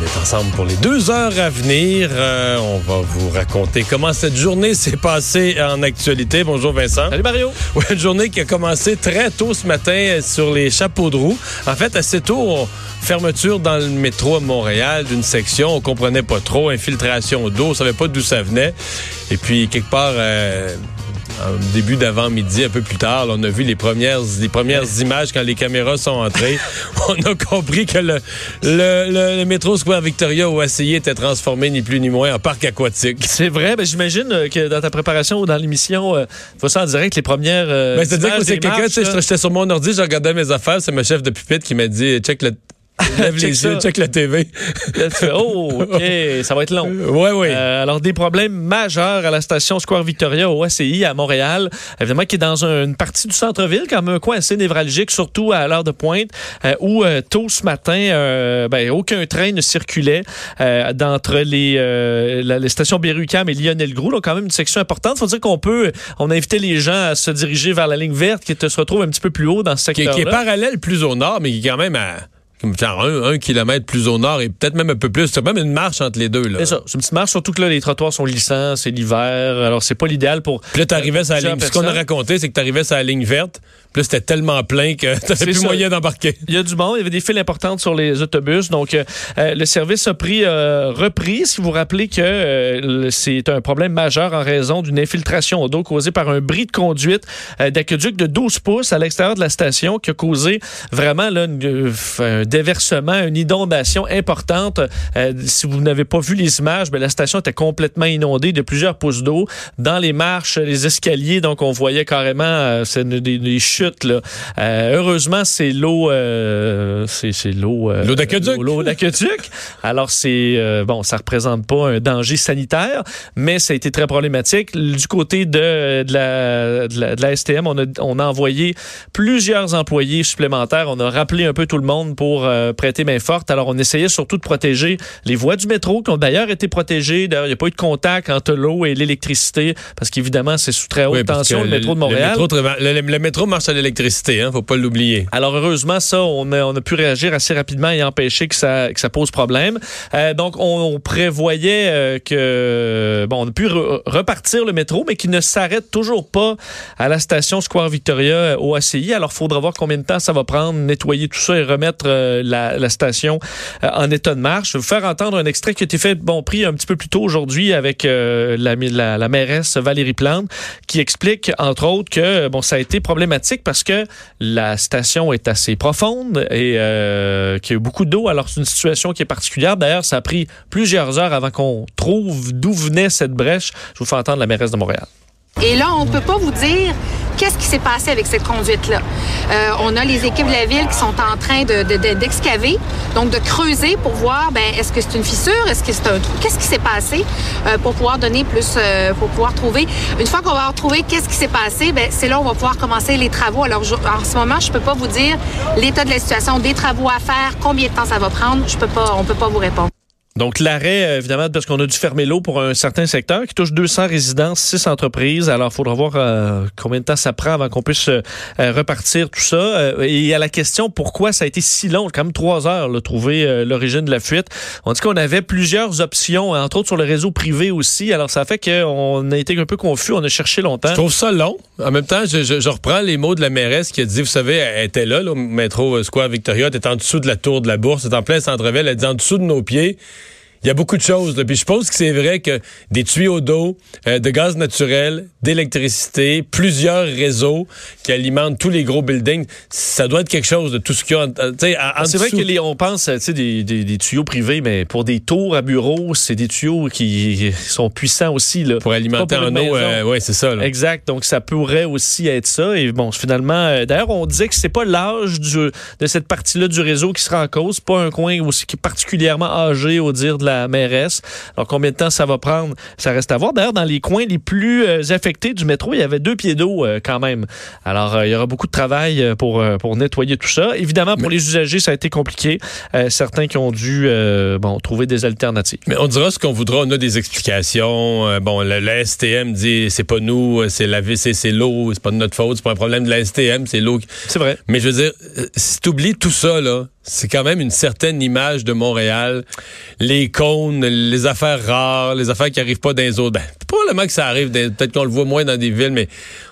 On est ensemble pour les deux heures à venir. Euh, on va vous raconter comment cette journée s'est passée en actualité. Bonjour Vincent. Salut Mario. Ouais, une journée qui a commencé très tôt ce matin sur les chapeaux de roue. En fait, assez tôt, on- fermeture dans le métro à Montréal d'une section. On comprenait pas trop. Infiltration d'eau. On savait pas d'où ça venait. Et puis, quelque part... euh, en début d'avant-midi, un peu plus tard, là, on a vu les premières, les premières images quand les caméras sont entrées. on a compris que le, le, le- le métro Square Victoria au ACI était transformé ni plus ni moins en parc aquatique. C'est vrai, ben, j'imagine euh, que dans ta préparation ou dans l'émission, euh, faut ça en direct les premières. Euh, Ben, C'est-à-dire que c'est quelqu'un, j'étais sur mon ordi, je regardais mes affaires, c'est ma chef de pupitre qui m'a dit check le lève Check les ça. yeux, check la TV. Là, tu fais, oh, OK, ça va être long. ouais, ouais. Euh, alors, des problèmes majeurs à la station Square Victoria au ACI à Montréal, évidemment, qui est dans un- une partie du centre-ville, quand même un coin assez névralgique, surtout à l'heure de pointe, euh, où euh, tôt ce matin, euh, ben, aucun train ne circulait euh, d'entre les, euh, la- les stations Berry-UQAM et Lionel-Groux. Donc, quand même une section importante. faut dire qu'on peut, on a invité les gens à se diriger vers la ligne verte qui te- se retrouve un petit peu plus haut dans ce qui, secteur qui est parallèle plus au nord, mais qui est quand même à comme genre un, un kilomètre plus au nord et peut-être même un peu plus. C'est même une marche entre les deux. C'est ça, c'est une petite marche, surtout que là, les trottoirs sont lissants, c'est l'hiver, alors c'est pas l'idéal pour... Puis là, t'arrivais sur la ligne. Ce qu'on a raconté, c'est que t'arrivais sur la ligne verte. Puis là, c'était tellement plein que t'avais plus ça. moyen d'embarquer. Il y a du monde, il y avait des files importantes sur les autobus, donc euh, euh, le service a pris euh, repris. Si vous vous rappelez que euh, c'est un problème majeur en raison d'une infiltration d'eau causée par un bris de conduite d'aqueduc de 12 pouces à l'extérieur de la station qui a causé vraiment là, une- un déversement, une inondation importante. Euh, si vous n'avez pas vu les images, ben, la station était complètement inondée de plusieurs pouces d'eau dans les marches, les escaliers. Donc on voyait carrément euh, des, des chutes. Là. Euh, heureusement, c'est l'eau, euh, c'est l'eau, euh, L'eau d'aqueduc. l'eau- d'aqueduc. Alors c'est euh, bon, ça représente pas un danger sanitaire, mais ça a été très problématique. Du côté de, de la, de la, de la STM, on a, on a envoyé plusieurs employés supplémentaires. On a rappelé un peu tout le monde pour euh, prêter main forte. Alors on essayait surtout de protéger les voies du métro qui ont d'ailleurs été protégées. D'ailleurs, il n'y a pas eu de contact entre l'eau et l'électricité parce qu'évidemment c'est sous très haute Oui, tension le métro de Montréal. Le métro, tra- le- le métro marche à l'électricité, hein, faut pas l'oublier. Alors heureusement, ça, on a, on a pu réagir assez rapidement et empêcher que ça, que ça pose problème. Euh, donc, on, on prévoyait euh, que, bon, on a pu re- repartir le métro, mais qui ne s'arrête toujours pas à la station Square Victoria au ACI. Alors, il faudra voir combien de temps ça va prendre, nettoyer tout ça et remettre euh, la, station euh, en état de marche. Je vais vous faire entendre un extrait qui a été fait, bon, pris un petit peu plus tôt aujourd'hui avec euh, la, mairesse Valérie Plante, qui explique, entre autres, que, bon, ça a été problématique parce que la station est assez profonde et qu'il y a eu beaucoup d'eau. Alors, c'est une situation qui est particulière. D'ailleurs, ça a pris plusieurs heures avant qu'on trouve d'où venait cette brèche. Je vous fais entendre la mairesse de Montréal. Et là, on peut pas vous dire qu'est-ce qui s'est passé avec cette conduite-là. Euh, on a les équipes de la ville qui sont en train de- de- de- d'excaver, donc de creuser pour voir, ben, est-ce que c'est une fissure, est-ce que c'est un trou, qu'est-ce qui s'est passé euh, pour pouvoir donner plus, euh, pour pouvoir trouver. Une fois qu'on va trouvé qu'est-ce qui s'est passé, ben, c'est là où on va pouvoir commencer les travaux. Alors, je- en ce moment, je peux pas vous dire l'état de la situation, des travaux à faire, combien de temps ça va prendre. Je peux pas, on peut pas vous répondre. Donc, l'arrêt, euh, évidemment, parce qu'on a dû fermer l'eau pour un certain secteur qui touche 200 résidences, 6 entreprises. Alors, il faudra voir euh, combien de temps ça prend avant qu'on puisse euh, repartir tout ça. Et à la question pourquoi ça a été si long, quand même trois heures, là, trouver l'origine de la fuite. On dit qu'on avait plusieurs options, entre autres sur le réseau privé aussi. Alors, ça fait qu'on a été un peu confus. On a cherché longtemps. Je trouve ça long. En même temps, je, reprends les mots de la mairesse qui a dit, vous savez, elle était là, là, au métro Square Victoria, elle était en dessous de la tour de la bourse, elle était en plein centre-ville, elle dit en dessous de nos pieds. Il y a beaucoup de choses. Là. Puis je pense que c'est vrai que des tuyaux d'eau, euh, de gaz naturel, d'électricité, plusieurs réseaux qui alimentent tous les gros buildings, ça doit être quelque chose de tout ce qu'il y a. en- C'est vrai dessous. que les, on pense sais, des, des, des tuyaux privés, mais pour des tours à bureau, c'est des tuyaux qui sont puissants aussi. Là. pour alimenter pour en eau, euh, ouais, c'est ça. là. Exact. Donc, ça pourrait aussi être ça. Et bon, finalement, euh, d'ailleurs, on disait que c'est pas l'âge de cette partie-là du réseau qui sera en cause, pas un coin aussi qui est particulièrement âgé au dire de la mairesse. Alors, combien de temps ça va prendre, ça reste à voir. D'ailleurs, dans les coins les plus euh, affectés du métro, il y avait deux pieds d'eau euh, quand même. Alors, euh, il y aura beaucoup de travail pour, pour nettoyer tout ça. Évidemment, pour les usagers, ça a été compliqué. Euh, certains qui ont dû bon, trouver des alternatives. Mais on dira ce qu'on voudra. On a des explications. Bon, le STM dit c'est pas nous, c'est la vie, c'est l'eau, c'est pas de notre faute, c'est pas un problème de la STM, c'est l'eau. C'est vrai. Mais je veux dire, si t'oublies tout ça, là, c'est quand même une certaine image de Montréal. Les cônes, les affaires rares, les affaires qui arrivent pas dans les autres. Ben, probablement que ça arrive, peut-être qu'on le voit moins dans des villes, mais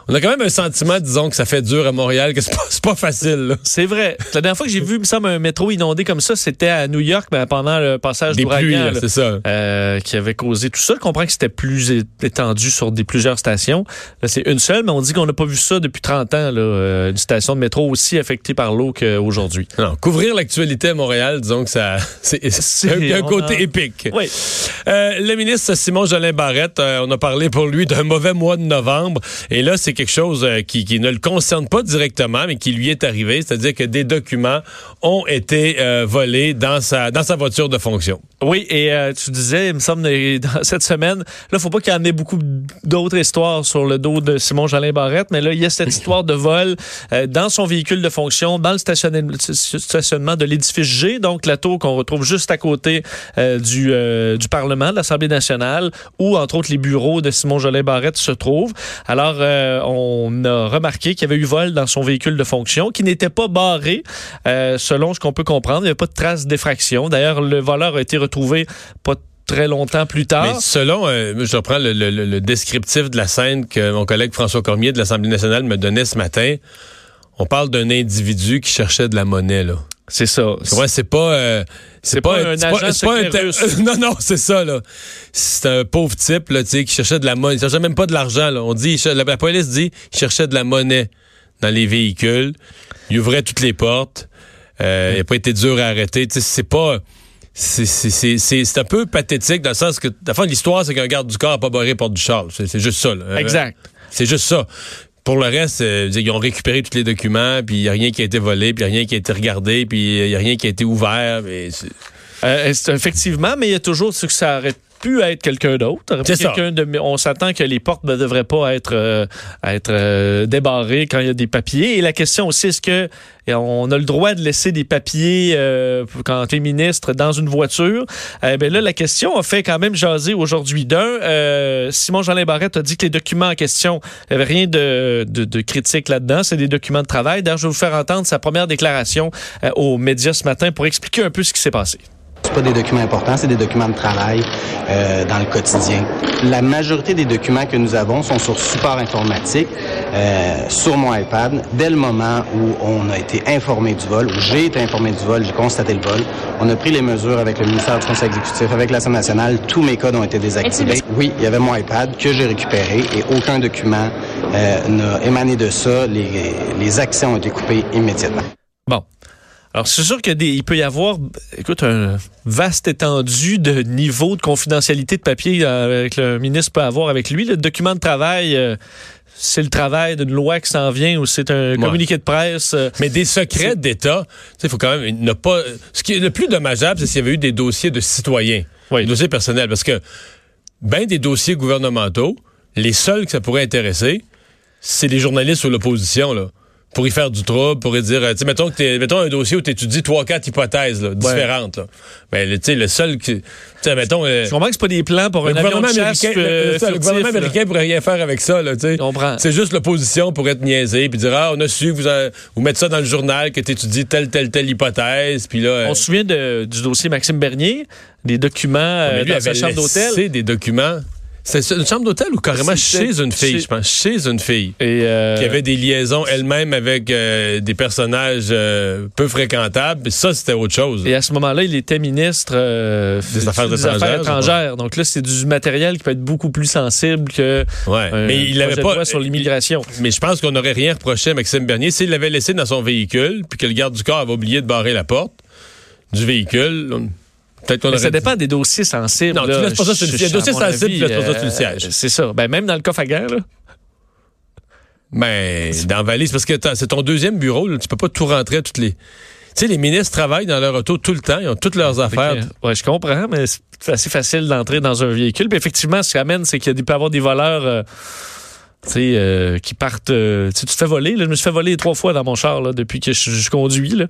on a quand même un sentiment, disons, que ça fait dur à Montréal, que c'est pas, pas facile. C'est vrai. La dernière fois que j'ai vu, il me semble, un métro inondé comme ça, c'était à New York ben, pendant le passage Des pluies, d'ouragan. c'est ça. euh, qui avait causé tout ça. Je comprends que c'était plus étendu sur des plusieurs stations. Là, c'est une seule, mais on dit qu'on n'a pas vu ça depuis 30 ans, là, euh, une station de métro aussi affectée par l'eau qu'aujourd'hui. Non, couvrir l'actualité à Montréal, disons que ça, c'est un, un côté a- épique. Oui. Euh, le ministre Simon Jolin Barrette, euh, on a parlé pour lui d'un mauvais mois de novembre. Et là, c'est quelque chose euh, qui, qui ne le concerne pas directement, mais qui lui est arrivé. C'est-à-dire que des documents ont été euh, volés dans sa, dans sa voiture de fonction. Oui, et euh, tu disais, il me semble, dans cette semaine, là, faut pas qu'il y en ait beaucoup d'autres histoires sur le dos de Simon Jolin Barrette, mais là, il y a cette histoire de vol euh, dans son véhicule de fonction, dans le stationnement, de l'édifice G, donc la tour qu'on retrouve juste à côté du, du Parlement, de l'Assemblée nationale, où, entre autres, les bureaux de Simon Jolin Barrette se trouvent. Alors, euh, on a remarqué qu'il y avait eu vol dans son véhicule de fonction, qui n'était pas barré, euh, selon ce qu'on peut comprendre. Il n'y avait pas de traces d'effraction. D'ailleurs, le voleur a été retrouvé pas très longtemps plus tard. Selon, euh, je reprends le descriptif de la scène que mon collègue François Cormier de l'Assemblée nationale me donnait ce matin, on parle d'un individu qui cherchait de la monnaie, là. C'est ça. Ouais, c'est pas. euh, C'est pas un c'est agent c'est pas un- russe. non, non, c'est ça, là. C'est un pauvre type, là, tu sais, qui cherchait de la monnaie. Il cherchait même pas de l'argent, là. On dit, la, la police dit, il cherchait de la monnaie dans les véhicules. Il ouvrait toutes les portes. Euh, Il n'a pas été dur à arrêter. Tu sais, c'est pas. C'est c'est- c'est- c'est- c'est un peu pathétique dans le sens que, la fin de l'histoire, c'est qu'un garde du corps n'a pas barré porte du char. C'est c'est juste ça, là. Exact. C'est juste ça. Pour le reste, euh, ils ont récupéré tous les documents, puis il n'y a rien qui a été volé, puis rien qui a été regardé, puis il n'y a rien qui a été ouvert. mais Euh, effectivement, mais il y a toujours ce que ça aurait pu être quelqu'un d'autre. Quelqu'un de- on s'attend que les portes ne devraient pas être, euh, être euh, débarrées quand il y a des papiers. Et la question aussi, est-ce que on a le droit de laisser des papiers euh, quand tu es ministre dans une voiture? Eh ben là, la question a fait quand même jaser aujourd'hui. D'un, Simon Jolin Barrette a dit que les documents en question, il n'y avait rien de, de, de critique là-dedans. C'est des documents de travail. D'ailleurs, je vais vous faire entendre sa première déclaration aux médias ce matin pour expliquer un peu ce qui s'est passé. C'est pas des documents importants, c'est des documents de travail euh, dans le quotidien. La majorité des documents que nous avons sont sur support informatique, euh, sur mon iPad. Dès le moment où on a été informé du vol, où j'ai été informé du vol, j'ai constaté le vol, on a pris les mesures avec le ministère du Conseil exécutif, avec l'Assemblée nationale. Tous mes codes ont été désactivés. Oui, il y avait mon iPad que j'ai récupéré et aucun document euh, n'a émané de ça. Les, les accès ont été coupés immédiatement. Alors, c'est sûr qu'il peut y avoir, écoute, un vaste étendue de niveau de confidentialité de papier euh, que le ministre peut avoir avec lui. Le document de travail, euh, c'est le travail d'une loi qui s'en vient ou c'est un communiqué de presse. euh, Mais des secrets d'État, il faut quand même ne pas. Ce qui est le plus dommageable, c'est s'il y avait eu des dossiers de citoyens, Oui. des dossiers personnels, parce que ben des dossiers gouvernementaux, les seuls que ça pourrait intéresser, c'est les journalistes ou l'opposition là. Pour y faire du trouble, pour y dire, euh, tu sais, mettons que mettons un dossier où tu étudies trois, quatre hypothèses là, différentes. Là. Ben, tu sais, le seul qui, tu sais, mettons, euh, Je comprends que c'est pas des plans pour le un avion gouvernement de chasse américain, le- euh, le- ça, le furtif, gouvernement là. américain pourrait rien faire avec ça, là, tu sais. C'est juste l'opposition pour être niaisée puis dire ah on a su que vous vous mettre ça dans le journal que tu étudies telle telle telle hypothèse puis là euh, On se souvient de- du dossier Maxime Bernier, des documents euh, mais dans sa chambre d'hôtel. des documents C'est une chambre d'hôtel ou carrément chez une fille, chez- je pense? Chez une fille. Et, euh, Qui avait des liaisons elle-même avec euh, des personnages euh, peu fréquentables. Ça, c'était autre chose. Et à ce moment-là, il était ministre Des Affaires étrangères. Donc là, c'est du matériel qui peut être beaucoup plus sensible que Ouais. mais il projet avait de pas. sur l'immigration. Mais je pense qu'on n'aurait rien reproché à Maxime Bernier s'il l'avait laissé dans son véhicule, puis que le garde du corps avait oublié de barrer la porte du véhicule. on- Peut-être ça dépend des dossiers sensibles. Non, tu laisses pas ça sur le siège. Dossier sensible, tu laisses pas ça sur le euh, siège. C'est ça. Ben, même dans le coffre à gants, là. Ben, dans Valise, parce que c'est ton deuxième bureau, là, tu peux pas tout rentrer à toutes les. Tu sais, les ministres travaillent dans leur auto tout le temps, ils ont toutes leurs affaires. Ouais, je comprends, mais c'est assez facile d'entrer dans un véhicule. Puis effectivement, ce qui amène, c'est qu'il peut y avoir des voleurs euh, tu sais, euh, qui partent. euh, tu sais, tu te fais voler. là. je me suis fait voler trois fois dans mon char là, depuis que je, je conduis. Là.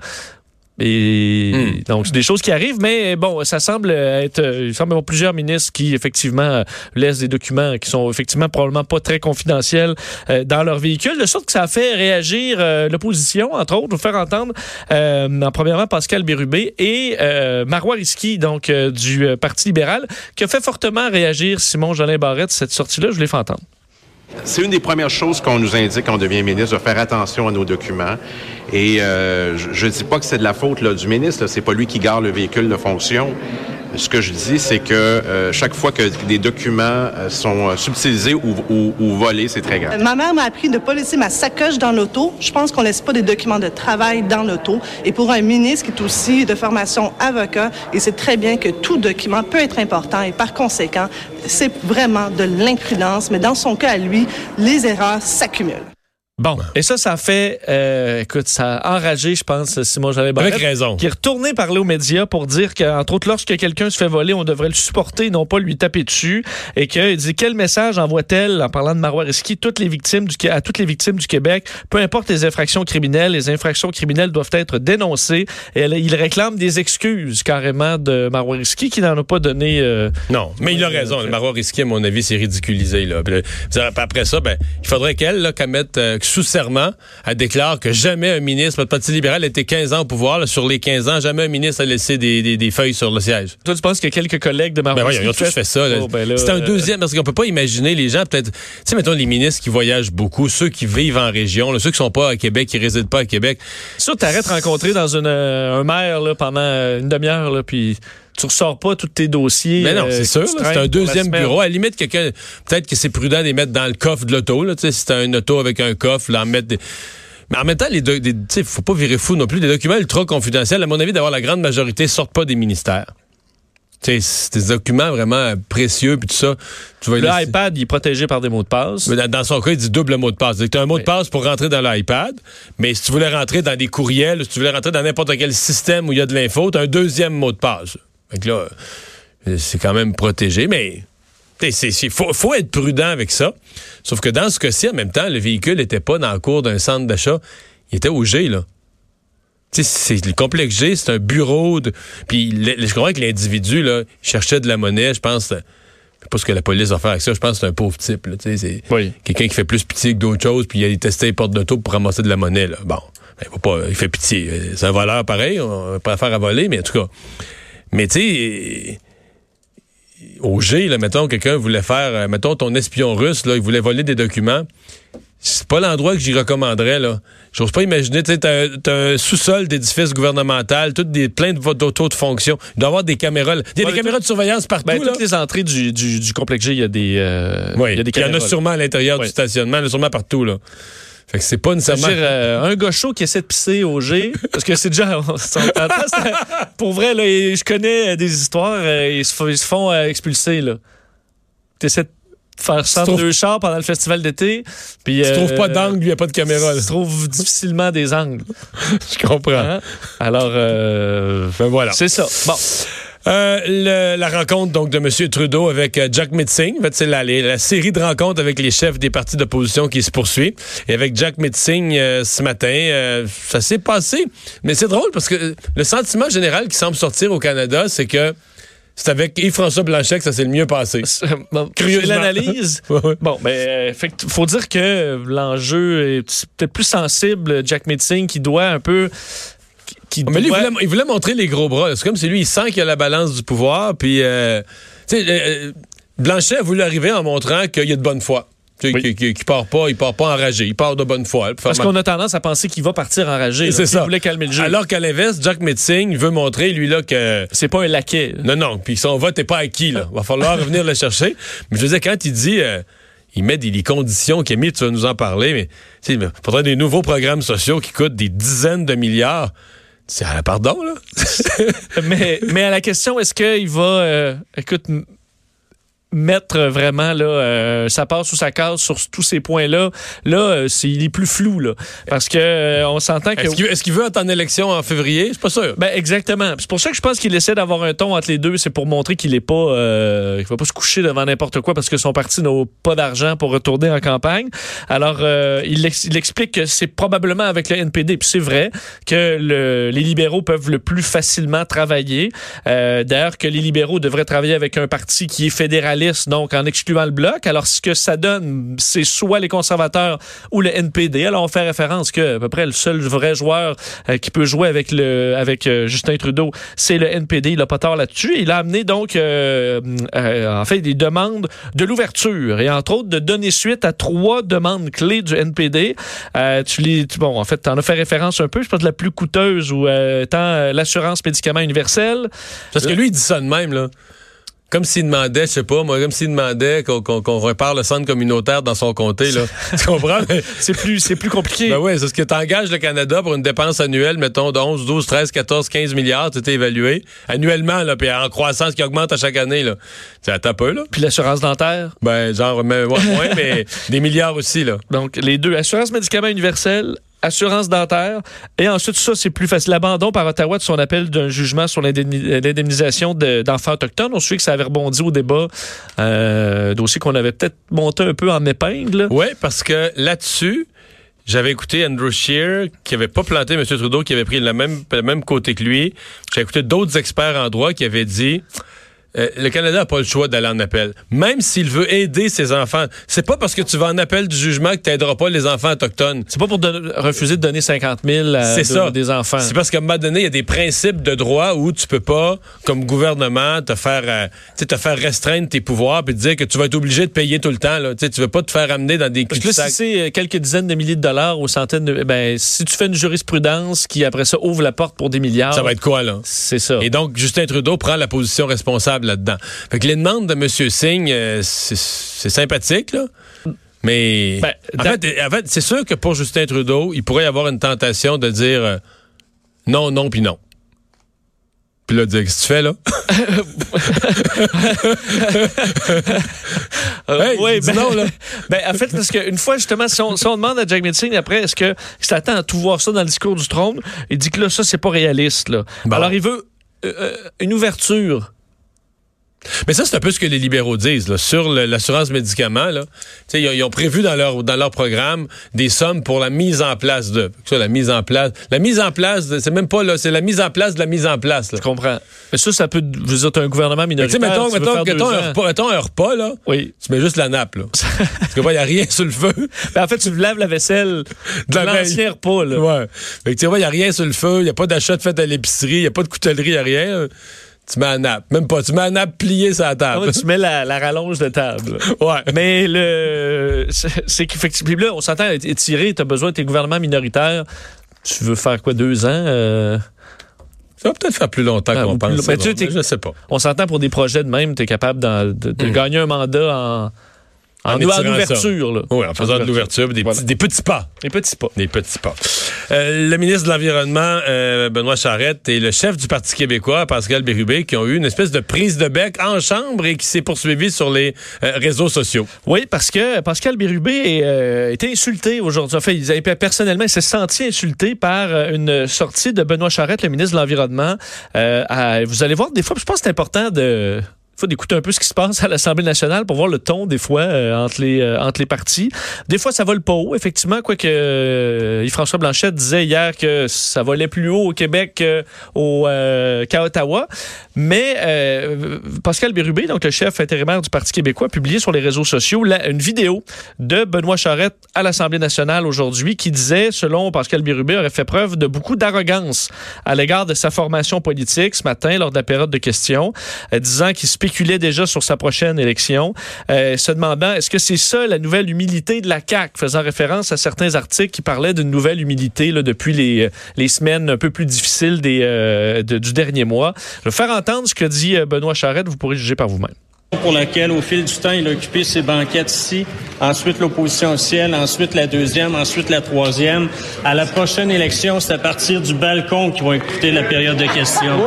Et Hmm. donc, c'est des choses qui arrivent, mais bon, ça semble être. euh, Il semble avoir plusieurs ministres qui, effectivement, euh, laissent des documents qui sont effectivement probablement pas très confidentiels euh, dans leur véhicule, de sorte que ça a fait réagir euh, l'opposition, entre autres, vous faire entendre, euh, en premièrement, Pascal Bérubé et euh, Marois Risky, donc du Parti libéral, qui a fait fortement réagir Simon Jolin Barrette, cette sortie-là, je l'ai fait entendre. C'est une des premières choses qu'on nous indique quand on devient ministre, de faire attention à nos documents. Et euh, je ne dis pas que c'est de la faute là, du ministre, c'est pas lui qui garde le véhicule de fonction. Ce que je dis, c'est que euh, chaque fois que des documents euh, sont euh, subtilisés ou, volés, c'est très grave. Ma mère m'a appris de ne pas laisser ma sacoche dans l'auto. Je pense qu'on laisse pas des documents de travail dans l'auto. Et pour un ministre qui est aussi de formation avocat, il sait très bien que tout document peut être important et par conséquent, c'est vraiment de l'imprudence. Mais dans son cas à lui, les erreurs s'accumulent. Bon, et ça, ça fait, euh, écoute, ça a enragé, je pense, Simon Barrette. Avec raison. Qui est retourné parler aux médias pour dire qu'entre autres, lorsque quelqu'un se fait voler, on devrait le supporter, non pas lui taper dessus. Et qu'il dit quel message envoie-t-elle, en parlant de Marois Risky, toutes les victimes du, à toutes les victimes du Québec, peu importe les infractions criminelles, les infractions criminelles doivent être dénoncées. Et elle- il réclame des excuses carrément de Marois Risky qui n'en a pas donné. euh, Non, mais il a raison. euh, Marois risqué, à mon avis, c'est ridiculisé. Là, après ça, ben, il faudrait qu'elle, là, qu'elle mette euh, sous serment, elle déclare que jamais un ministre, le Parti libéral été 15 ans au pouvoir. là, sur les 15 ans, jamais un ministre a laissé des, des- des feuilles sur le siège. Toi, tu penses que quelques collègues de Marois Ben voyons, ils ont tous fait ça. Oh, ben c'est un euh, deuxième, parce qu'on peut pas imaginer les gens, peut-être, tu sais, mettons les ministres qui voyagent beaucoup, ceux qui vivent en région, là, ceux qui sont pas à Québec, qui résident pas à Québec. Ça, t'arrêtes de rencontrer dans une, euh, un maire là, pendant euh, une demi-heure, puis tu ressors pas tous tes dossiers. Mais non, euh, c'est sûr. C'est un deuxième bureau. À la limite, quelqu'un, peut-être que c'est prudent de les mettre dans le coffre de l'auto. Si c'est un auto avec un coffre, là, en mettre des... Mais en même temps, les deux, des- sais, faut pas virer fou non plus. Les documents ultra confidentiels, à mon avis, d'avoir la grande majorité, sortent pas des ministères. C'est des documents vraiment précieux, puis tout ça. Tu vas Le laisser- iPad, il est protégé par des mots de passe. Mais dans, dans son cas, il dit double mot de passe. Tu as un mot de passe pour rentrer dans l'iPad, mais si tu voulais rentrer dans des courriels, si tu voulais rentrer dans n'importe quel système où il y a de l'info, tu as un deuxième mot de passe. Fait que là, euh, c'est quand même protégé, mais il faut, faut être prudent avec ça. Sauf que dans ce cas-ci, en même temps, le véhicule n'était pas dans le cours d'un centre d'achat. Il était au G, là. Tu sais, c'est le complexe G, c'est un bureau de. Puis je comprends que l'individu, là, il cherchait de la monnaie, je pense. euh, pas ce que la police va faire avec ça. Je pense que c'est un pauvre type. Là, tu sais, c'est Oui. quelqu'un qui fait plus pitié que d'autres choses, puis il a testé les portes d'auto pour ramasser de la monnaie. Là. Bon, ben, il, va pas, il fait pitié. Euh, C'est un voleur pareil, on faire à voler, mais en tout cas. Mais tu sais, au G, là, mettons, quelqu'un voulait faire, euh, mettons, ton espion russe, là, il voulait voler des documents. C'est pas l'endroit que j'y recommanderais, là. J'ose pas imaginer, tu sais, t'as un sous-sol d'édifice gouvernemental, toutes des, plein de votes d'auto de fonction. Il doit y avoir des caméras. Il y a Ouais, des caméras de surveillance partout, Ben, là. toutes les entrées du, du, du complexe G, il y a des, euh, Oui, il y a des il y en a caméras, sûrement à l'intérieur Oui. du stationnement, il y en a sûrement partout, là. Fait que c'est pas nécessairement... dire, euh, un gars chaud qui essaie de pisser au G, parce que c'est déjà. on pour vrai, là, je connais euh, des histoires, euh, ils, se font, ils se font expulser. là. Tu essaies de faire ça deux chars pendant le festival d'été. Puis, Tu euh, trouves pas d'angle, il n'y a pas de caméra, là. Tu trouves difficilement des angles. Je comprends. hein? Alors, euh, Ben voilà. c'est ça. Bon. Euh, le- la rencontre donc de M. Trudeau avec euh, Jack Mitzing. En fait, c'est la, la série de rencontres avec les chefs des partis d'opposition qui se poursuit. Et avec Jack Mitzing euh, ce matin, euh, ça s'est passé. Mais c'est drôle parce que le sentiment général qui semble sortir au Canada, c'est que c'est avec Yves-François Blanchet que ça s'est le mieux passé. Bon, l'analyse. Ouais, ouais. Bon, ben, fait que faut dire que l'enjeu est peut-être plus sensible. Jack Mitzing qui doit un peu. Qui- qui Mais lui, il voulait, il voulait montrer les gros bras. C'est comme si lui, il sent qu'il a la balance du pouvoir. Puis, euh, tu sais, euh, Blanchet a voulu arriver en montrant qu'il y a de bonne foi. Oui. Qu'il- qu'il part pas, il part pas enragé, il part de bonne foi. Parce qu'on a tendance à penser qu'il va partir enragé. C'est Il ça. voulait calmer le jeu. Alors qu'à l'inverse, Jack Metzing veut montrer, lui, là, que. c'est pas un laquais. Non, non, puis son vote n'est pas acquis, là. Va falloir revenir le chercher. Mais je veux dire, quand il dit. euh, il met des conditions qu'il a mis, tu vas nous en parler, mais il faudrait des nouveaux programmes sociaux qui coûtent des dizaines de milliards. C'est ah, pardon, là? mais, mais à la question, est-ce qu'il va, euh, écoute, mettre vraiment là, euh, sa passe ou sa case sur tous ces points-là, là, euh, c'est, il est plus flou, là. Parce que euh, on s'entend que. Est-ce qu'il veut être en élection en février? Je suis pas sûr. Ben exactement. C'est pour ça que je pense qu'il essaie d'avoir un ton entre les deux. C'est pour montrer qu'il est pas, euh, qu'il va pas se coucher devant n'importe quoi parce que son parti n'a pas d'argent pour retourner en campagne. Alors euh, il, ex- il explique que c'est probablement avec le NPD. Puis c'est vrai que le- les libéraux peuvent le plus facilement travailler. Euh, D'ailleurs que les libéraux devraient travailler avec un parti qui est fédéraliste, donc en excluant le bloc. Alors ce que ça donne, c'est soit les conservateurs ou le NPD. Alors on fait référence que à peu près le seul vrai joueur euh, qui peut jouer avec le avec euh, Justin Trudeau, c'est le NPD. Il a pas tort là-dessus. Il a amené donc euh, en fait des demandes de l'ouverture et entre autres de donner suite à trois demandes clés du NPD. Tu lis tu- bon en fait tu en as fait référence un peu. Je pense que la plus coûteuse ou euh, l'assurance médicaments universelle. Parce que lui, il dit ça de même, là. Comme s'il demandait, je sais pas, moi, comme s'il demandait qu'on repart le centre communautaire dans son comté, là. tu comprends? C'est plus c'est plus compliqué. Ben oui, c'est ce que t'engages le Canada pour une dépense annuelle, mettons, de 11, 12, 13, 14, 15 milliards, tu t'es évalué. Annuellement, là, puis en croissance qui augmente à chaque année, là. Tu attends peu, là. Puis l'assurance dentaire? Ben, genre, mais, ouais, moins, mais des milliards aussi, là. Donc, les deux, assurance médicaments universelle, assurance dentaire, et ensuite, ça, c'est plus facile. L'abandon par Ottawa de son appel d'un jugement sur l'indemni- l'indemnisation de- d'enfants autochtones. On souvient que ça avait rebondi au débat, euh, dossier qu'on avait peut-être monté un peu en épingle. Oui, parce que là-dessus, j'avais écouté Andrew Scheer, qui avait pas planté M. Trudeau, qui avait pris le même, le même côté que lui. J'ai écouté d'autres experts en droit qui avaient dit euh, le Canada n'a pas le choix d'aller en appel. Même s'il veut aider ses enfants, c'est pas parce que tu vas en appel du jugement que tu n'aideras pas les enfants autochtones. C'est pas pour refuser de donner 50 000 à C'est de- ça. des enfants. C'est parce qu'à un moment donné, il y a des principes de droit où tu peux pas, comme gouvernement, te faire, euh, te faire restreindre tes pouvoirs puis te dire que tu vas être obligé de payer tout le temps. Là. Tu sais, tu veux pas te faire amener dans des Parce que là, cul-de-sac. si c'est euh, quelques dizaines de milliers de dollars ou centaines de... Ben, si tu fais une jurisprudence qui, après ça, ouvre la porte pour des milliards... Ça va être quoi, là? C'est ça. Et donc, Justin Trudeau prend la position responsable là-dedans. Fait que les demandes de M. Singh, euh, c'est sympathique, là. Mais Ben, en, fait, en fait, c'est sûr que pour Justin Trudeau, il pourrait y avoir une tentation de dire euh, non, non, puis non. Puis là, dire, qu'est-ce que tu fais, là? Euh, Hey, oui, dis non, là. ben, en fait, parce qu'une fois, justement, si on, si on demande à Jack Metzing après, est-ce que s'attend à tout voir ça dans le discours du trône, il dit que là, ça, c'est pas réaliste. Là. Bon. Alors, il veut euh, euh, une ouverture. Mais ça, c'est un peu ce que les libéraux disent là, sur l'assurance médicaments. Là. Ils, ont, ils ont prévu dans leur, dans leur programme des sommes pour la mise en place de. Ça, la mise en place. La mise en place, c'est même pas là, c'est la mise en place de la mise en place. Là. Je comprends. Mais ça, ça peut. Dire, t'as un gouvernement minoritaire. sais, mettons, tu mettons, mettons un, repas, mettons un repas, là. Oui. Tu mets juste la nappe, là. Parce que, il n'y a rien sur le feu. Ben, en fait, tu laves la vaisselle de l'ancien repas. Là. Ouais. Fait que, tu vois, il n'y a rien sur le feu, il n'y a pas d'achat de fait à l'épicerie, il n'y a pas de coutellerie, il n'y a rien. Tu mets la nappe. Même pas. Tu mets la nappe pliée sur la table. ouais, tu mets la, la rallonge de table. ouais. Mais le c'est qu'effectivement, là, on s'entend étirer, tu as besoin de tes gouvernements minoritaires. Tu veux faire quoi, deux ans? euh, Ça va peut-être faire plus longtemps Ah, qu'on plus pense. ça, Mais tu sais, non, t'es- mais je sais pas. on s'entend pour des projets de même, tu es capable d'en- de, de gagner un mandat en, en, En ouverture. Là. Oui, en faisant de l'ouverture, des, Voilà. des petits pas. Les petits pas. Des petits pas. Euh, le ministre de l'Environnement, euh, Benoît Charette, et le chef du Parti québécois, Pascal Bérubé, qui ont eu une espèce de prise de bec en chambre et qui s'est poursuivie sur les euh, réseaux sociaux. Oui, parce que Pascal Bérubé a été insulté aujourd'hui. Enfin, il, a- personnellement, il s'est senti insulté par euh, une sortie de Benoît Charette, le ministre de l'Environnement. Euh, vous allez voir, des fois, je pense que c'est important de faut d'écouter un peu ce qui se passe à l'Assemblée nationale pour voir le ton des fois euh, entre les euh, entre les partis. Des fois ça vole pas haut effectivement quoique euh, Yves-François Blanchette disait hier que ça volait plus haut au Québec au, euh, qu'à Ottawa. Mais euh, Pascal Bérubé, donc le chef intérimaire du Parti québécois, a publié sur les réseaux sociaux la- une vidéo de Benoît Charette à l'Assemblée nationale aujourd'hui qui disait, selon Pascal Bérubé, aurait fait preuve de beaucoup d'arrogance à l'égard de sa formation politique ce matin lors de la période de questions, euh, disant qu'il spécule spéculait déjà sur sa prochaine élection, euh, se demandant est-ce que c'est ça la nouvelle humilité de la CAQ, faisant référence à certains articles qui parlaient d'une nouvelle humilité là, depuis les, les semaines un peu plus difficiles des, euh, de- du dernier mois. Je vais faire entendre ce que dit euh, Benoît Charette, vous pourrez juger par vous-même. pour laquelle, au fil du temps, il a occupé ses banquettes ici, ensuite l'opposition officielle, ensuite la deuxième, ensuite la troisième. À la prochaine élection, c'est à partir du balcon qu'ils vont écouter la période de questions.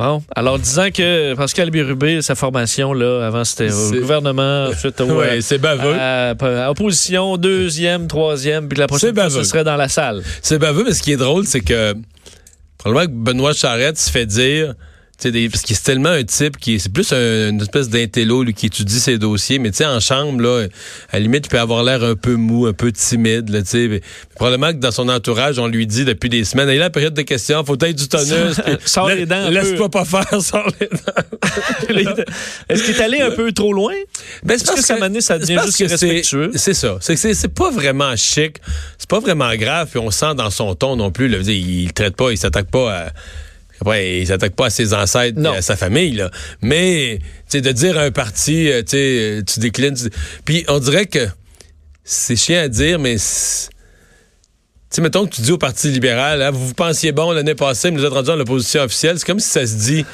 Bon, alors disant que Pascal Bérubé, sa formation, là, avant c'était au gouvernement, ensuite au, Ouais, euh, c'est baveux. à- à opposition, deuxième, troisième, puis la prochaine fois, ce serait dans la salle. C'est baveux, mais ce qui est drôle, c'est que probablement que Benoît Charette se fait dire, des- parce qu'il est tellement un type qui est- c'est plus un- une espèce d'intello lui, qui étudie ses dossiers, mais tu sais, en chambre, là, à la limite, il peut avoir l'air un peu mou, un peu timide, là, tu sais. probablement que dans son entourage, on lui dit depuis des semaines, hey, là, la période de questions, faut être du tonus. puis Sors les dents Laisse-toi pas faire, sors les dents. Est-ce qu'il est allé un peu trop loin? Ben, Est-ce que ça m'a donné- ça c'est devient parce juste que c'est-? C'est ça. C'est que c'est c'est pas vraiment chic. C'est pas vraiment grave. Puis on sent dans son ton non plus. Là, dire, il, traite pas, il s'attaque pas à. Après, il s'attaque pas à ses ancêtres Non. et à sa famille, là. Mais, tu sais, de dire à un parti, euh, tu sais, euh, tu déclines. tu- Puis on dirait que c'est chiant à dire, mais tu sais, mettons que tu dis au Parti libéral, hein, vous vous pensiez bon l'année passée, mais vous êtes rendu dans l'opposition officielle. C'est comme si ça se dit,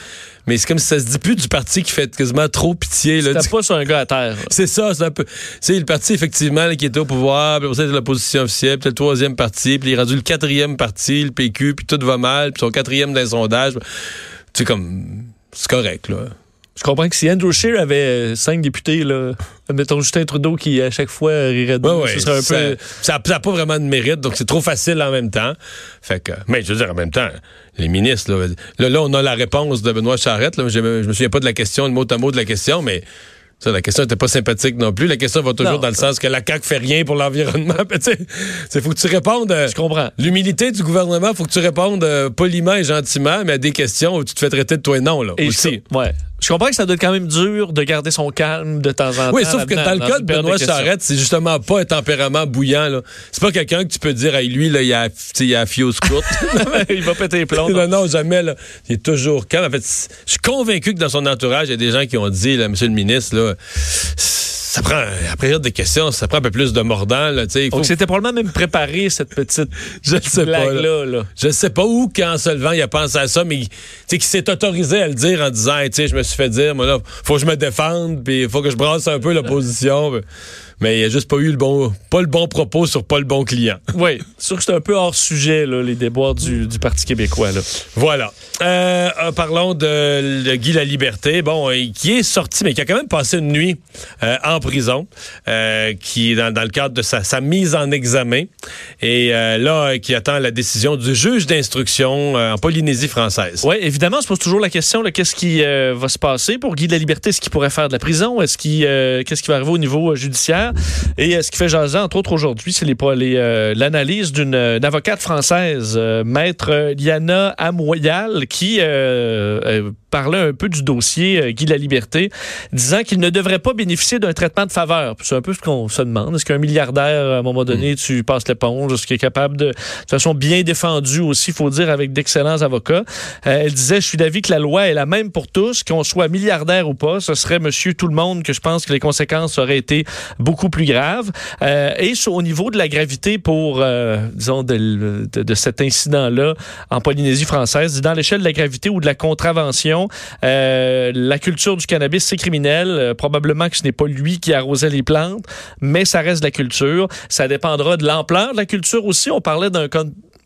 mais c'est comme si ça se dit plus du parti qui fait quasiment trop pitié. Là, du- pas sur un gars à terre. c'est ça, c'est un peu. Tu sais, le parti, effectivement, là, qui était au pouvoir, puis c'était l'opposition officielle, puis le troisième parti, puis il est rendu le quatrième parti, le PQ, puis tout va mal, puis son quatrième dans les sondages. Tu sais, comme. C'est correct, là. Je comprends que si Andrew Scheer avait euh, cinq députés, là, mettons Justin Trudeau qui à chaque fois rirait de Ouais, ce serait un ça, peu. ça, ça a pas vraiment de mérite, donc c'est trop facile en même temps. Fait que, mais je veux dire, en même temps, les ministres, là, là, là, on a la réponse de Benoît Charette, là, je, me- je me souviens pas de la question, le mot à mot de la question, mais ça, la question n'était pas sympathique non plus. La question va toujours Non, dans le sens que la CAQ fait rien pour l'environnement. C'est faut que tu répondes. euh, Je comprends. L'humilité du gouvernement, faut que tu répondes euh, poliment et gentiment, mais à des questions où tu te fais traiter de toi et non, là. Et aussi. ça- ouais. Je comprends que ça doit être quand même dur de garder son calme de temps en temps. Oui, sauf que dans le cas de Benoît. Charette, c'est justement pas un tempérament bouillant. là. C'est pas quelqu'un que tu peux dire, hey, lui, là, il a, il a la fuse courte. il va péter les plombs. non, non, jamais. Là. Il est toujours calme. En fait, je suis convaincu que dans son entourage, il y a des gens qui ont dit, là, Monsieur le ministre, là, ça prend, à période de questions, ça prend un peu plus de mordant. Là, tu sais. il faut- Donc, c'était probablement même préparé, cette petite je ne sais pas. là. blague-là. Là. Je sais pas où, quand se levant, il a pensé à ça, mais qu'il s'est autorisé à le dire en disant, Hey, tu sais, je me suis fait dire, moi, là, faut que je me défende, puis il faut que je brasse un peu l'opposition. Mais il a juste pas eu le bon, pas le bon propos sur pas le bon client. Oui, sûr que c'est un peu hors sujet, là, les déboires du, du Parti québécois. Là. Voilà. Euh, euh, parlons de, de Guy La Liberté, bon, euh, qui est sorti, mais qui a quand même passé une nuit euh, en prison, euh, qui est dans, dans le cadre de sa, sa mise en examen, et là, qui attend la décision du juge d'instruction en Polynésie française. Oui, évidemment, on se pose toujours la question, qu'est-ce qui va se passer pour Guy de la Liberté? Est-ce qu'il pourrait faire de la prison? Est-ce qu'il, qu'est-ce qui va arriver au niveau euh, Et euh, ce qui fait jaser, entre autres, aujourd'hui, c'est les, les, euh, l'analyse d'une euh, avocate française, maître Liana Amoyal, qui parlait un peu du dossier euh, Guy de la Liberté, disant qu'il ne devrait pas bénéficier d'un traitement de faveur. C'est un peu ce qu'on se demande. Est-ce qu'un milliardaire, à un moment donné, tu passes l'éponge? Est-ce qu'il est capable de, de façon bien défendue aussi, faut dire, avec d'excellents avocats? Euh, elle disait, je suis d'avis que la loi est la même pour tous, qu'on soit milliardaire ou pas. Ce serait monsieur tout le monde que je pense que les conséquences auraient été beaucoup plus graves. Euh, et au niveau de la gravité pour, euh, disons, de, de- de cet incident-là en Polynésie française, dans l'échelle de la gravité ou de la contravention, euh, la culture du cannabis, c'est criminel. Euh, probablement que ce n'est pas lui qui arrosait les plantes, mais ça reste de la culture. Ça dépendra de l'ampleur de la culture aussi. On parlait d'un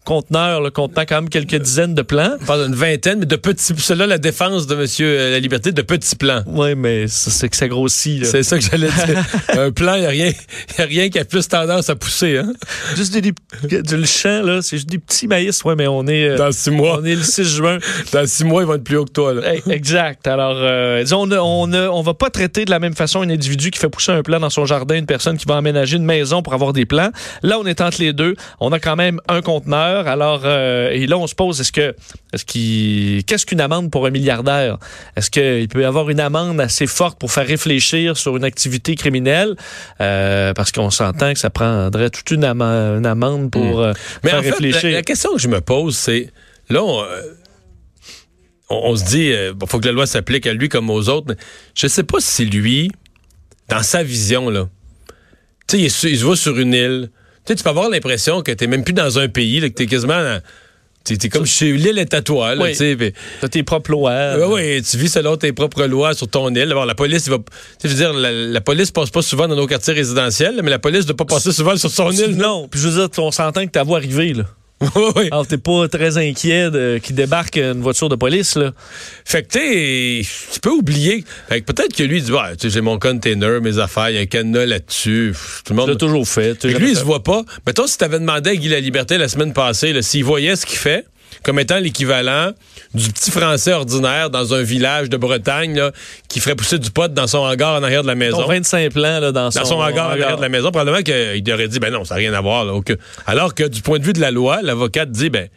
con- conteneur là, contenant quand même quelques dizaines de plants. On parle d'une vingtaine, mais de petits. Cela, la défense de Monsieur euh, La Liberté, de petits plans. Oui, mais c'est que ça grossit. là. C'est ça que j'allais dire. Un plan, il n'y a, rien- y a rien qui a plus tendance à pousser. Hein? Juste des, des- du- le champ, là, c'est juste des petits maïs. Ouais, mais on est, euh, Dans six mois. on est le 6 juin. Dans six mois, ils vont être plus haut que toi. Là. Eh, Exact. Alors, euh, disons, on ne on, va pas traiter de la même façon un individu qui fait pousser un plant dans son jardin, une personne qui va aménager une maison pour avoir des plants. Là, on est entre les deux. On a quand même un conteneur. Alors, euh, et là, on se pose, est-ce que, est-ce qu'il, qu'est-ce qu'une amende pour un milliardaire? Est-ce qu'il peut y avoir une amende assez forte pour faire réfléchir sur une activité criminelle? Euh, parce qu'on s'entend que ça prendrait toute une, amende pour euh, Mais faire en fait, réfléchir. la, la question que je me pose, c'est là, on, on, on se dit, il faut que la loi s'applique à lui comme aux autres. Je sais pas si lui, dans sa vision, là, tu sais, il, il se voit sur une île. Tu sais, tu peux avoir l'impression que t'es même plus dans un pays, là, que t'es quasiment... dans- T'es comme chez l'île est à toi, là, Oui. T'as tes propres lois. oui, oui, tu vis selon tes propres lois sur ton île. D'abord, la police, il va. Je veux dire, la, la police passe pas souvent dans nos quartiers résidentiels, mais la police ne doit pas passer souvent sur son île. Non, puis je veux dire, on s'entend que ta voix arrivée, là. Oui. Alors, t'es pas très inquiet de, qu'il débarque une voiture de police, là. Fait que, tu peux oublier. Fait que peut-être que lui, il dit, ouais, tu sais, j'ai mon container, mes affaires, il y a un cadenas là-dessus. Tout le Tu monde. l'as toujours fait. tu Fait que lui, il se voit pas. Mettons, si t'avais demandé à Guy la Liberté la semaine passée, là, s'il voyait ce qu'il fait, comme étant l'équivalent du petit Français ordinaire dans un village de Bretagne, là, qui ferait pousser du pot dans son hangar en arrière de la maison. Ton 25 plans, là, dans son, dans son hangar en arrière de la maison, probablement qu'il aurait dit, ben non, ça n'a rien à voir. là, aucun- Alors que du point de vue de la loi, l'avocate dit, ben,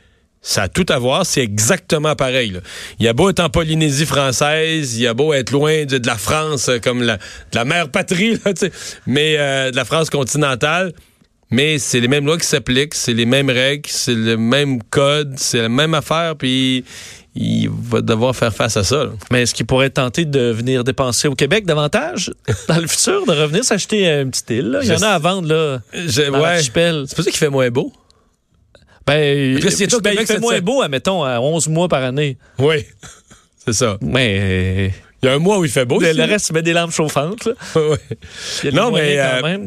ça a tout à voir, c'est exactement pareil. là. Il y a beau être en Polynésie française, il y a beau être loin de, de la France, euh, comme la, de la mère patrie, là, mais euh, de la France continentale. Mais c'est les mêmes lois qui s'appliquent, c'est les mêmes règles, c'est le même code, c'est la même affaire, puis il va devoir faire face à ça. là. Mais est-ce qu'il pourrait tenter de venir dépenser au Québec davantage dans le futur, de revenir s'acheter une petite île? là? Il y en a à vendre, là. Je- dans ouais. C'est pour ça qu'il fait moins beau. Ben, Parce que ben, il fait moins beau, admettons, à 11 mois par année. Oui, c'est ça. Mais Il y a un mois où il fait beau. le, reste, tu mets des lampes chauffantes. Il Non, mais euh,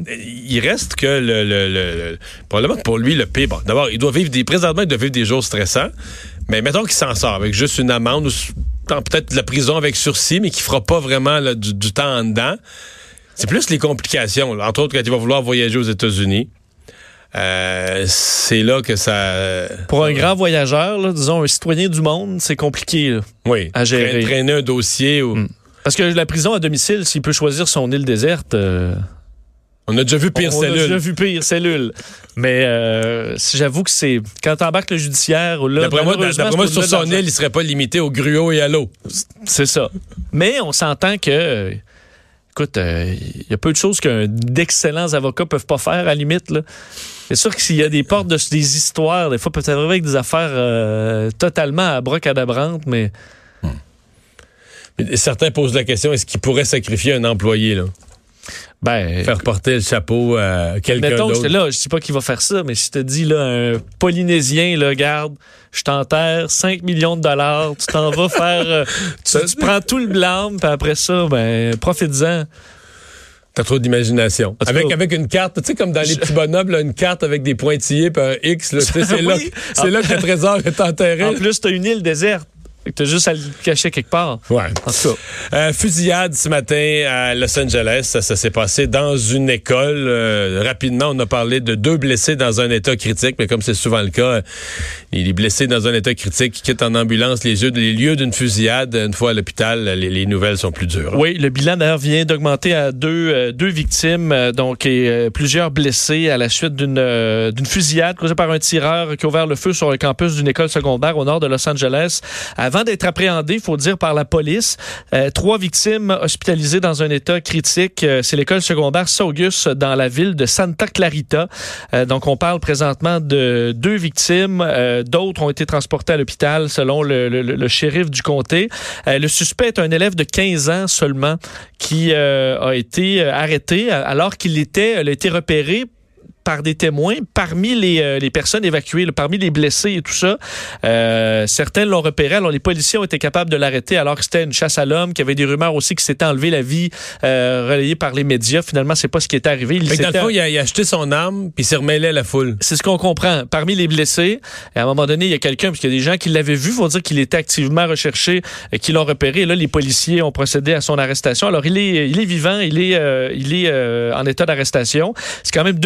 il reste que le, le- le- le- probablement pour lui le pire. Bon, d'abord, il doit vivre des présentement, il doit vivre des jours stressants. Mais mettons qu'il s'en sort avec juste une amende ou peut-être de la prison avec sursis, mais qui fera pas vraiment là, du, du temps en dedans. C'est plus les complications. Entre autres, quand il va vouloir voyager aux États-Unis. Euh, c'est là que ça. Pour un grand voyageur, là, disons un citoyen du monde, c'est compliqué. là. oui, à gérer. tra- traîner un dossier. Ou... Mm. Parce que la prison à domicile, s'il peut choisir son île déserte, euh, On a déjà vu pire on a cellule. déjà vu pire cellule. Mais euh, j'avoue que c'est quand t'embarques le judiciaire, là, D'après moi, moi, sur son île, il serait pas limité au gruau et à l'eau. C'est ça. Mais on s'entend que, écoute, euh, il y a peu de choses qu'un d'excellents avocats peuvent pas faire, à la limite. C'est sûr que s'il y a des portes, de, des histoires, des fois, peut-être avec des affaires euh, totalement abracadabrantes, mais Et Certains posent la question est-ce qu'il pourrait sacrifier un employé, là? Ben, Faire porter le chapeau à quelqu'un mettons que d'autre? j'étais là, je dis pas qu'il va faire ça, mais si je te dis, là, un Polynésien, là, garde, je t'enterre 5 millions de dollars, tu t'en vas faire, euh, tu, tu prends tout le blâme, puis après ça, ben, profites-en. T'as trop d'imagination. Avec, avec une carte, tu sais, comme dans les petits bonhommes, là, une carte avec des pointillés puis un X, sais, là, c'est là que le trésor est enterré. En plus, t'as une île déserte. T'as juste à le cacher quelque part. Ouais. En tout cas. Euh, fusillade ce matin à Los Angeles. Ça, ça s'est passé dans une école. Euh, rapidement, on a parlé de deux blessés dans un état critique, mais comme c'est souvent le cas, euh, les blessés dans un état critique qui quittent en ambulance les, yeux- les lieux d'une fusillade. Une fois à l'hôpital, les, les nouvelles sont plus dures. Oui, le bilan d'ailleurs vient d'augmenter à deux, euh, deux victimes, donc et plusieurs blessés à la suite d'une d'une fusillade causée par un tireur qui a ouvert le feu sur le campus d'une école secondaire au nord de Los Angeles. Avant d'être appréhendé, il faut dire, par la police, euh, trois victimes hospitalisées dans un état critique. Euh, C'est l'école secondaire Saugus dans la ville de Santa Clarita. Euh, donc on parle présentement de deux victimes. D'autres ont été transportés à l'hôpital selon le, shérif du comté. Le suspect est un élève de 15 ans seulement qui a été arrêté alors qu'il était, a été repéré par des témoins parmi les, euh, les personnes évacuées, là, parmi les blessés et tout ça. Euh, certains l'ont repéré. Alors, les policiers ont été capables de l'arrêter alors que c'était une chasse à l'homme, qu'il y avait des rumeurs aussi qu'il s'était enlevé la vie euh, relayée par les médias. Finalement, c'est pas ce qui est arrivé. Il dans le fond, il a, il a acheté son arme puis s'est remêlé à la foule. c'est ce qu'on comprend. Parmi les blessés, à un moment donné, il y a quelqu'un, parce qu'il y a des gens qui l'avaient vu, faut dire qu'il était activement recherché, et qui l'ont repéré. Et là, les policiers ont procédé à son arrestation. Alors, il est, il est vivant, il est, euh, il est euh, en état d'arrestation. C'est quand même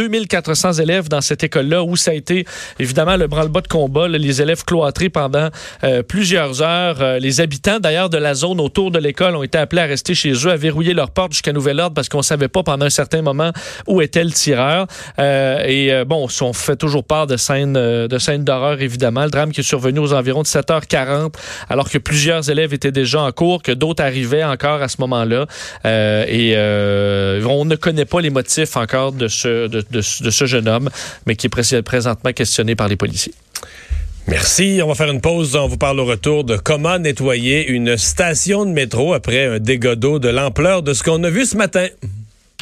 2400 élèves dans cette école-là où ça a été, évidemment, le branle-bas de combat. les élèves cloîtrés pendant euh, plusieurs heures. Euh, les habitants, d'ailleurs, de la zone autour de l'école ont été appelés à rester chez eux, à verrouiller leurs portes jusqu'à nouvel ordre parce qu'on savait pas pendant un certain moment où était le tireur. Euh, et bon, on fait toujours part de scènes de scènes d'horreur, évidemment. Le drame qui est survenu aux environs de 7h40, alors que plusieurs élèves étaient déjà en cours, que d'autres arrivaient encore à ce moment-là. Et on ne connaît pas les motifs encore de ce, de, de- de ce jeune homme, mais qui est pré- présentement questionné par les policiers. Merci. On va faire une pause. On vous parle au retour de comment nettoyer une station de métro après un dégât d'eau de l'ampleur de ce qu'on a vu ce matin.